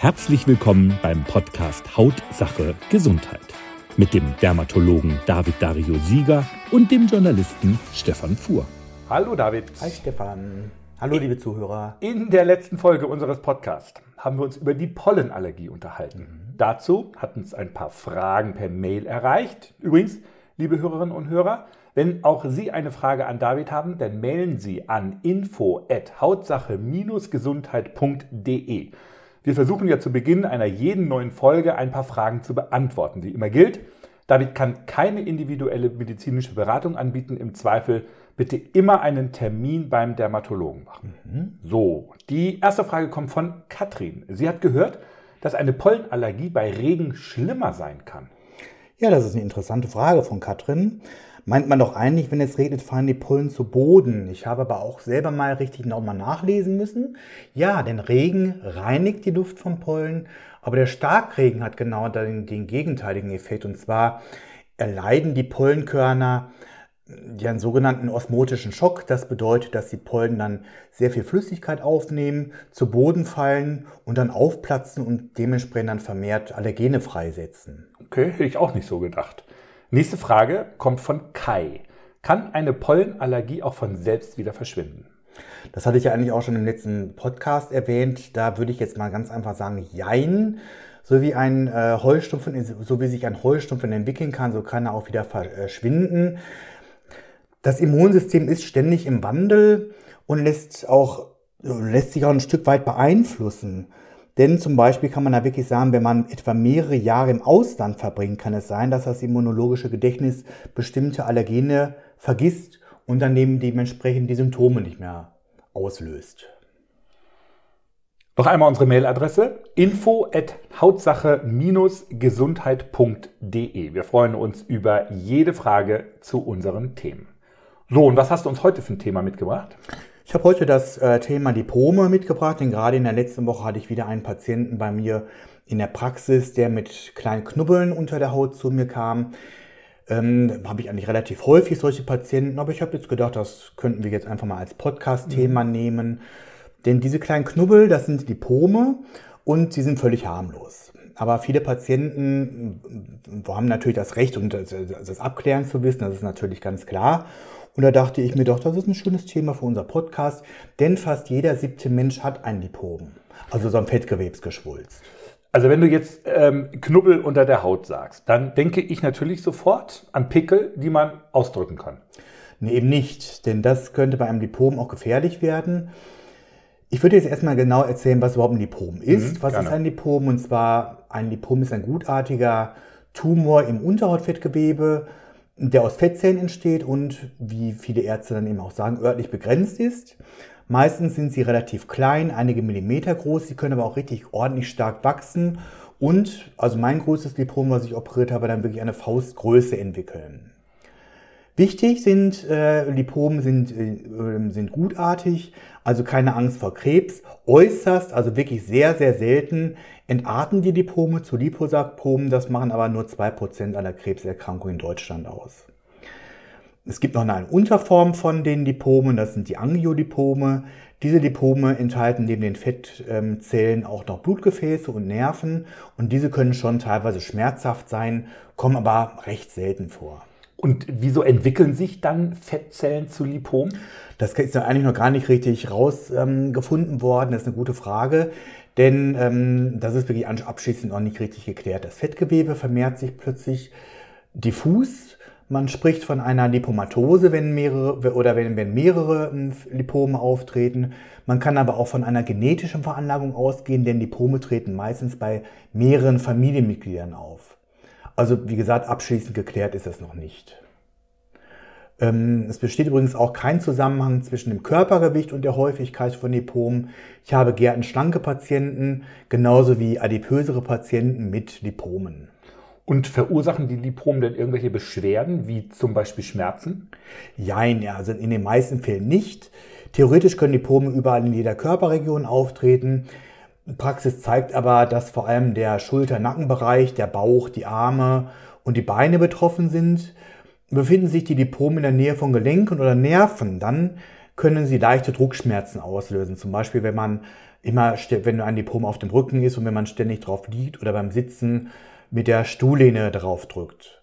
Herzlich willkommen beim Podcast Hautsache Gesundheit mit dem Dermatologen David Dario Sieger und dem Journalisten Stefan Fuhr. Hallo David. Hi Stefan. Hallo liebe Zuhörer. In der letzten Folge unseres Podcasts haben wir uns über die Pollenallergie unterhalten. Mhm. Dazu hat uns ein paar Fragen per Mail erreicht. Übrigens, liebe Hörerinnen und Hörer, wenn auch Sie eine Frage an David haben, dann mailen Sie an info@hautsache-gesundheit.de. Wir versuchen ja zu Beginn einer jeden neuen Folge ein paar Fragen zu beantworten. Wie immer gilt, David kann keine individuelle medizinische Beratung anbieten. Im Zweifel bitte immer einen Termin beim Dermatologen machen. Mhm. So, die erste Frage kommt von Katrin. Sie hat gehört, dass eine Pollenallergie bei Regen schlimmer sein kann. Ja, das ist eine interessante Frage von Katrin. Meint man doch eigentlich, wenn es regnet, fallen die Pollen zu Boden. Ich habe aber auch selber mal richtig nochmal nachlesen müssen. Ja, denn Regen reinigt die Luft vom Pollen, aber der Starkregen hat genau den, den gegenteiligen Effekt. Und zwar erleiden die Pollenkörner einen sogenannten osmotischen Schock. Das bedeutet, dass die Pollen dann sehr viel Flüssigkeit aufnehmen, zu Boden fallen und dann aufplatzen und dementsprechend dann vermehrt Allergene freisetzen. Okay, hätte ich auch nicht so gedacht. Nächste Frage kommt von Kai. Kann eine Pollenallergie auch von selbst wieder verschwinden? Das hatte ich ja eigentlich auch schon im letzten Podcast erwähnt. Da würde ich jetzt mal ganz einfach sagen, jein. So wie ein äh, Heustumpfen, so wie sich ein Heustumpfen entwickeln kann, so kann er auch wieder verschwinden. Das Immunsystem ist ständig im Wandel und lässt auch lässt sich auch ein Stück weit beeinflussen. Denn zum Beispiel kann man da wirklich sagen, wenn man etwa mehrere Jahre im Ausland verbringt, kann es sein, dass das immunologische Gedächtnis bestimmte Allergene vergisst und dann eben dementsprechend die Symptome nicht mehr auslöst. Noch einmal unsere Mailadresse info at hautsache-gesundheit.de. Wir freuen uns über jede Frage zu unseren Themen. So, und was hast du uns heute für ein Thema mitgebracht? Ich habe heute das äh, Thema Lipome mitgebracht, denn gerade in der letzten Woche hatte ich wieder einen Patienten bei mir in der Praxis, der mit kleinen Knubbeln unter der Haut zu mir kam. Ähm, habe ich eigentlich relativ häufig solche Patienten, aber ich habe jetzt gedacht, das könnten wir jetzt einfach mal als Podcast-Thema mhm. nehmen. Denn diese kleinen Knubbel, das sind Lipome und sie sind völlig harmlos. Aber viele Patienten haben natürlich das Recht, um das, das abklären zu wissen, das ist natürlich ganz klar. Und da dachte ich mir doch, das ist ein schönes Thema für unser Podcast, denn fast jeder siebte Mensch hat ein Lipom, also so ein Fettgewebsgeschwulst. Also wenn du jetzt ähm, Knubbel unter der Haut sagst, dann denke ich natürlich sofort an Pickel, die man ausdrücken kann. Nee, eben nicht, denn das könnte bei einem Lipom auch gefährlich werden. Ich würde jetzt erstmal genau erzählen, was überhaupt ein Lipom ist. Mhm, was gerne. ist ein Lipom? Und zwar, ein Lipom ist ein gutartiger Tumor im Unterhautfettgewebe, der aus Fettzellen entsteht und, wie viele Ärzte dann eben auch sagen, örtlich begrenzt ist. Meistens sind sie relativ klein, einige Millimeter groß, sie können aber auch richtig ordentlich stark wachsen und, also mein größtes Lipom, was ich operiert habe, dann wirklich eine Faustgröße entwickeln. Wichtig sind äh, Lipomen sind, äh, sind gutartig, also keine Angst vor Krebs. Äußerst, also wirklich sehr, sehr selten entarten die Lipome zu Liposarkomen. Das machen aber nur zwei Prozent aller Krebserkrankungen in Deutschland aus. Es gibt noch eine Unterform von den Lipomen, das sind die Angiolipome. Diese Lipome enthalten neben den Fettzellen auch noch Blutgefäße und Nerven und diese können schon teilweise schmerzhaft sein, kommen aber recht selten vor. Und wieso entwickeln sich dann Fettzellen zu Lipom? Das ist ja eigentlich noch gar nicht richtig rausgefunden ähm, worden. Das ist eine gute Frage. Denn ähm, das ist wirklich abschließend noch nicht richtig geklärt. Das Fettgewebe vermehrt sich plötzlich diffus. Man spricht von einer Lipomatose, wenn mehrere oder wenn, wenn mehrere ähm, Lipome auftreten. Man kann aber auch von einer genetischen Veranlagung ausgehen, denn Lipome treten meistens bei mehreren Familienmitgliedern auf. Also wie gesagt, abschließend geklärt ist das noch nicht. Ähm, es besteht übrigens auch kein Zusammenhang zwischen dem Körpergewicht und der Häufigkeit von Lipomen. Ich habe gern schlanke Patienten, genauso wie adipösere Patienten mit Lipomen. Und verursachen die Lipomen denn irgendwelche Beschwerden, wie zum Beispiel Schmerzen? Nein, ja, also in den meisten Fällen nicht. Theoretisch können Lipome überall in jeder Körperregion auftreten. Praxis zeigt aber, dass vor allem der Schulter-Nackenbereich, der Bauch, die Arme und die Beine betroffen sind. Befinden sich die Lipome in der Nähe von Gelenken oder Nerven, dann können sie leichte Druckschmerzen auslösen. Zum Beispiel, wenn man immer, wenn ein Lipom auf dem Rücken ist und wenn man ständig drauf liegt oder beim Sitzen mit der Stuhllehne drauf drückt.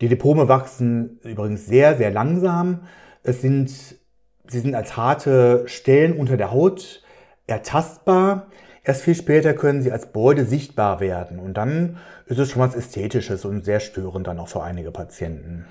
Die Lipome wachsen übrigens sehr, sehr langsam. Es sind, sie sind als harte Stellen unter der Haut ertastbar. Erst viel später können sie als Beute sichtbar werden. Und dann ist es schon was Ästhetisches und sehr störend dann auch für einige Patienten.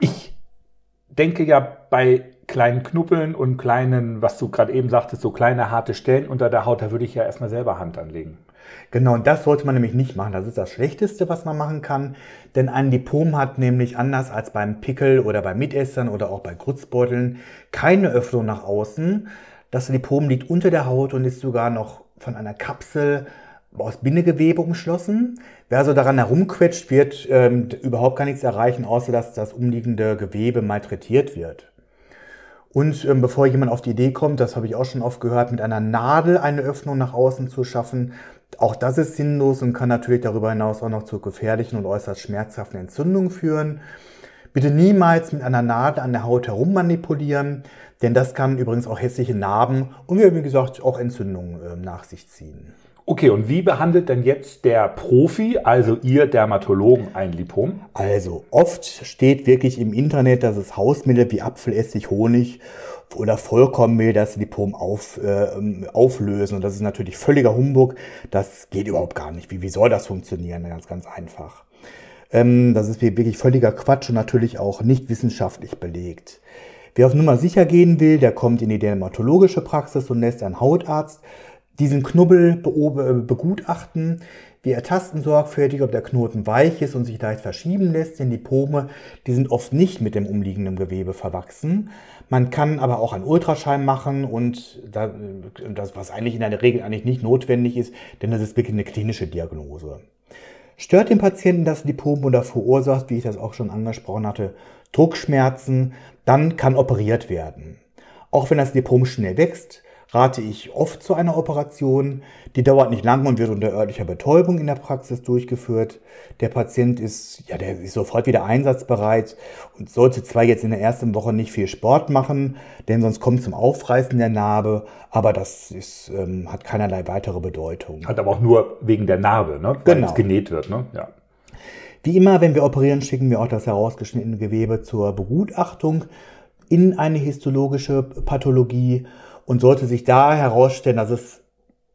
Ich denke ja bei kleinen Knuppeln und kleinen, was du gerade eben sagtest, so kleine harte Stellen unter der Haut, da würde ich ja erstmal selber Hand anlegen. Genau, und das sollte man nämlich nicht machen. Das ist das Schlechteste, was man machen kann. Denn ein Lipom hat nämlich anders als beim Pickel oder bei Mitessern oder auch bei Grützbeuteln keine Öffnung nach außen. Das Lipom liegt unter der Haut und ist sogar noch von einer Kapsel aus Bindegewebe umschlossen. Wer also daran herumquetscht, wird ähm, überhaupt gar nichts erreichen, außer dass das umliegende Gewebe malträtiert wird. Und ähm, bevor jemand auf die Idee kommt, das habe ich auch schon oft gehört, mit einer Nadel eine Öffnung nach außen zu schaffen, auch das ist sinnlos und kann natürlich darüber hinaus auch noch zu gefährlichen und äußerst schmerzhaften Entzündungen führen. Bitte niemals mit einer Nadel an der Haut herummanipulieren, denn das kann übrigens auch hässliche Narben und wie gesagt auch Entzündungen äh, nach sich ziehen. Okay, und wie behandelt denn jetzt der Profi, also ihr Dermatologen, ein Lipom? Also oft steht wirklich im Internet, dass es Hausmittel wie Apfelessig, Honig oder Vollkornmehl das Lipom auf, äh, auflösen. Und das ist natürlich völliger Humbug. Das geht überhaupt gar nicht. Wie, wie soll das funktionieren? Ganz, ganz einfach. Ähm, das ist wirklich völliger Quatsch und natürlich auch nicht wissenschaftlich belegt. Wer auf Nummer sicher gehen will, der kommt in die dermatologische Praxis und lässt einen Hautarzt diesen Knubbel begutachten. Wir ertasten sorgfältig, ob der Knoten weich ist und sich leicht verschieben lässt, denn die Pome, die sind oft nicht mit dem umliegenden Gewebe verwachsen. Man kann aber auch einen Ultraschall machen und das, was eigentlich in der Regel eigentlich nicht notwendig ist, denn das ist wirklich eine klinische Diagnose. Stört den Patienten das Lipom oder verursacht, wie ich das auch schon angesprochen hatte, Druckschmerzen, dann kann operiert werden. Auch wenn das Lipom schnell wächst, rate ich oft zu einer Operation. Die dauert nicht lang und wird unter örtlicher Betäubung in der Praxis durchgeführt. Der Patient ist, ja, der ist sofort wieder einsatzbereit und sollte zwar jetzt in der ersten Woche nicht viel Sport machen, denn sonst kommt zum Aufreißen der Narbe, aber das ist, ähm, hat keinerlei weitere Bedeutung. Hat aber auch nur wegen der Narbe, ne? Weil genau. es genäht wird, ne? Ja. Wie immer, wenn wir operieren, schicken wir auch das herausgeschnittene Gewebe zur Begutachtung in eine histologische Pathologie und sollte sich da herausstellen, dass es,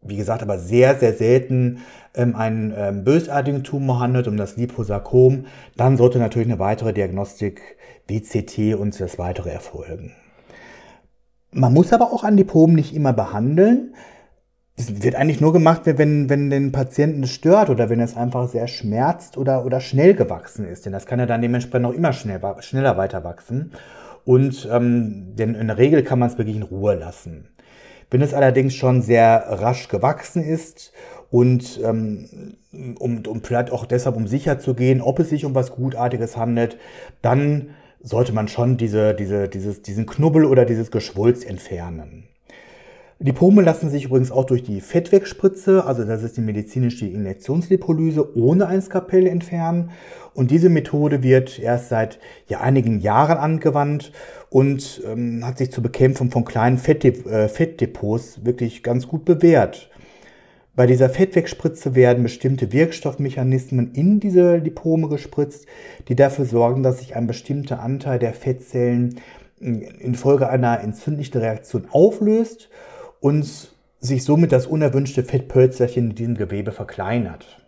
wie gesagt, aber sehr, sehr selten ähm, einen ähm, bösartigen Tumor handelt, um das Liposarkom, dann sollte natürlich eine weitere Diagnostik WCT und das weitere erfolgen. Man muss aber auch an Lipom nicht immer behandeln. Es wird eigentlich nur gemacht, wenn, wenn den Patienten es stört oder wenn es einfach sehr schmerzt oder, oder schnell gewachsen ist. Denn das kann ja dann dementsprechend auch immer schnell, schneller weiter wachsen. Und ähm, denn in der Regel kann man es wirklich in Ruhe lassen. Wenn es allerdings schon sehr rasch gewachsen ist und ähm, um, um vielleicht auch deshalb um sicher zu gehen, ob es sich um was Gutartiges handelt, dann sollte man schon diese, diese, dieses, diesen Knubbel oder dieses Geschwulst entfernen. Die Pome lassen sich übrigens auch durch die Fettwegspritze, also das ist die medizinische Injektionslipolyse, ohne ein Skapell entfernen. Und diese Methode wird erst seit ja, einigen Jahren angewandt und ähm, hat sich zur Bekämpfung von kleinen Fettdep äh, Fettdepots wirklich ganz gut bewährt. Bei dieser Fettwegspritze werden bestimmte Wirkstoffmechanismen in diese Lipome gespritzt, die dafür sorgen, dass sich ein bestimmter Anteil der Fettzellen infolge einer entzündlichen Reaktion auflöst und sich somit das unerwünschte Fettpölzerchen in diesem Gewebe verkleinert.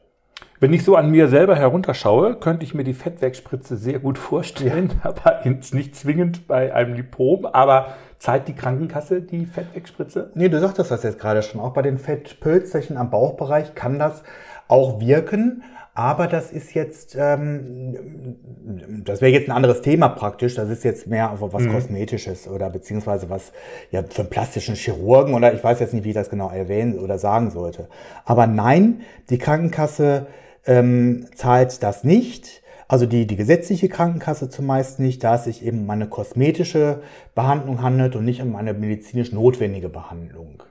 Wenn ich so an mir selber herunterschaue, könnte ich mir die Fettwegspritze sehr gut vorstellen, aber nicht zwingend bei einem Lipom. Aber zahlt die Krankenkasse die Fettwegspritze? Nee, du sagtest das jetzt gerade schon. Auch bei den Fettpölzerchen am Bauchbereich kann das auch wirken. Aber das ist jetzt, ähm, das wäre jetzt ein anderes Thema praktisch. Das ist jetzt mehr was mhm. Kosmetisches oder beziehungsweise was ja für einen plastischen Chirurgen oder ich weiß jetzt nicht, wie ich das genau erwähnen oder sagen sollte. Aber nein, die Krankenkasse ähm, zahlt das nicht. Also die, die gesetzliche Krankenkasse zumeist nicht, da es sich eben um eine kosmetische Behandlung handelt und nicht um eine medizinisch notwendige Behandlung.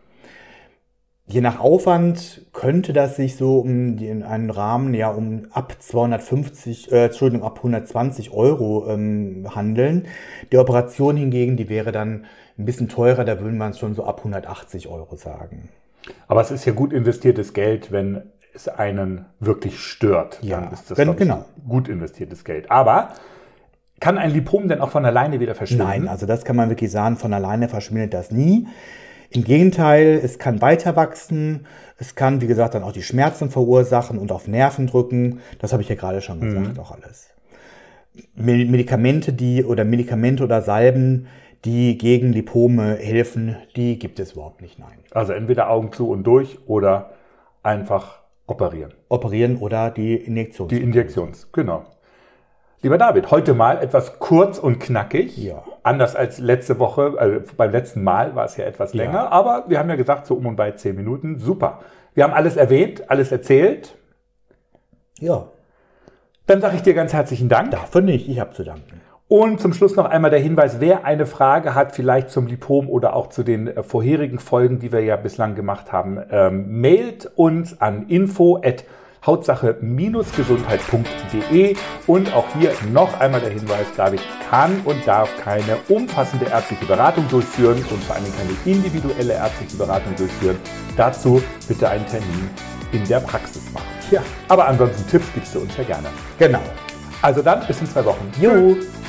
Je nach Aufwand könnte das sich so um den, einen Rahmen ja um ab 250, äh, Entschuldigung, ab 120 Euro ähm, handeln. Die Operation hingegen, die wäre dann ein bisschen teurer, da würden wir es schon so ab 180 Euro sagen. Aber es ist ja gut investiertes Geld, wenn es einen wirklich stört. Ja, dann ist das wenn, genau. gut investiertes Geld. Aber kann ein Lipom denn auch von alleine wieder verschwinden? Nein, also das kann man wirklich sagen, von alleine verschwindet das nie. Im Gegenteil, es kann weiter wachsen, es kann, wie gesagt, dann auch die Schmerzen verursachen und auf Nerven drücken. Das habe ich ja gerade schon gesagt, mhm. auch alles. Medikamente, die oder Medikamente oder Salben, die gegen Lipome helfen, die gibt es überhaupt nicht, nein. Also entweder Augen zu und durch oder einfach operieren. Operieren oder die Injektions. Die Injektions, genau. Lieber David, heute mal etwas kurz und knackig. Ja. Anders als letzte Woche, also beim letzten Mal war es ja etwas länger, ja. aber wir haben ja gesagt, so um und bei zehn Minuten. Super. Wir haben alles erwähnt, alles erzählt. Ja. Dann sage ich dir ganz herzlichen Dank. Dafür nicht, ich habe zu danken. Und zum Schluss noch einmal der Hinweis, wer eine Frage hat, vielleicht zum Lipom oder auch zu den äh, vorherigen Folgen, die wir ja bislang gemacht haben, ähm, mailt uns an info@ hautsache-gesundheit.de und auch hier noch einmal der Hinweis, David kann und darf keine umfassende ärztliche Beratung durchführen und vor allem keine individuelle ärztliche Beratung durchführen. Dazu bitte einen Termin in der Praxis machen. Ja. Aber ansonsten Tipps gibst du uns ja gerne. Genau. Also dann bis in zwei Wochen. Tschüss.